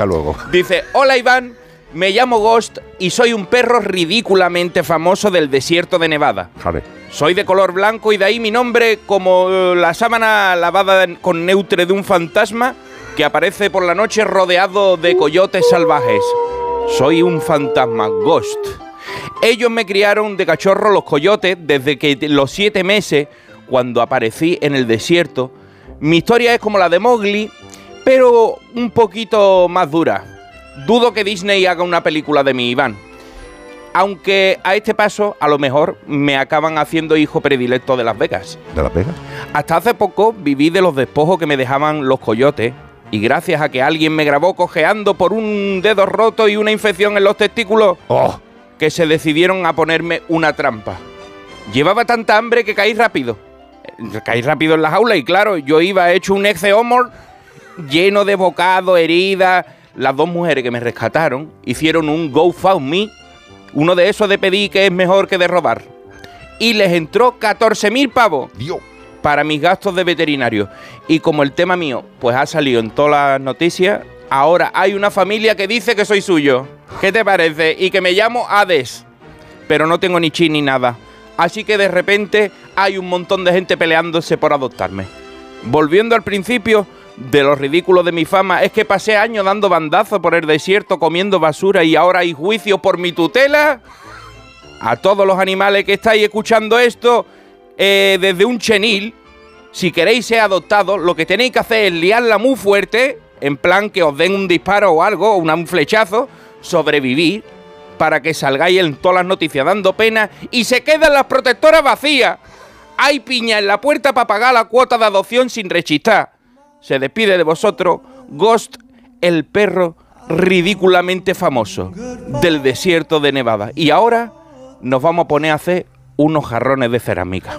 Hasta luego. Dice, hola Iván, me llamo Ghost y soy un perro ridículamente famoso del desierto de Nevada. Soy de color blanco y de ahí mi nombre como eh, la sábana lavada con neutre de un fantasma que aparece por la noche rodeado de coyotes salvajes. Soy un fantasma, Ghost. Ellos me criaron de cachorro los coyotes desde que los siete meses, cuando aparecí en el desierto. Mi historia es como la de Mowgli, pero un poquito más dura. Dudo que Disney haga una película de mi Iván. Aunque a este paso, a lo mejor, me acaban haciendo hijo predilecto de Las Vegas. ¿De la pega? Hasta hace poco viví de los despojos que me dejaban los coyotes. Y gracias a que alguien me grabó cojeando por un dedo roto y una infección en los testículos, ¡Oh! que se decidieron a ponerme una trampa. Llevaba tanta hambre que caí rápido. Eh, Caí rápido en la jaula y claro, yo iba hecho un exeomor lleno de bocado, heridas. Las dos mujeres que me rescataron hicieron un GoFundMe, uno de esos de pedir que es mejor que de robar. Y les entró 14.000 pavos Dios. para mis gastos de veterinario. Y como el tema mío, pues ha salido en todas las noticias, ahora hay una familia que dice que soy suyo. ¿Qué te parece? Y que me llamo Hades. Pero no tengo ni chi ni nada. Así que de repente hay un montón de gente peleándose por adoptarme. Volviendo al principio, de lo ridículo de mi fama es que pasé años dando bandazos por el desierto comiendo basura y ahora hay juicio por mi tutela. A todos los animales que estáis escuchando esto, eh, desde un chenil, si queréis ser adoptados, lo que tenéis que hacer es liarla muy fuerte, en plan que os den un disparo o algo, una- un flechazo, sobrevivir, para que salgáis en todas las noticias dando pena y se quedan las protectoras vacías. Hay piña en la puerta para pagar la cuota de adopción sin rechistar. Se despide de vosotros Ghost, el perro ridículamente famoso del desierto de Nevada. Y ahora nos vamos a poner a hacer unos jarrones de cerámica.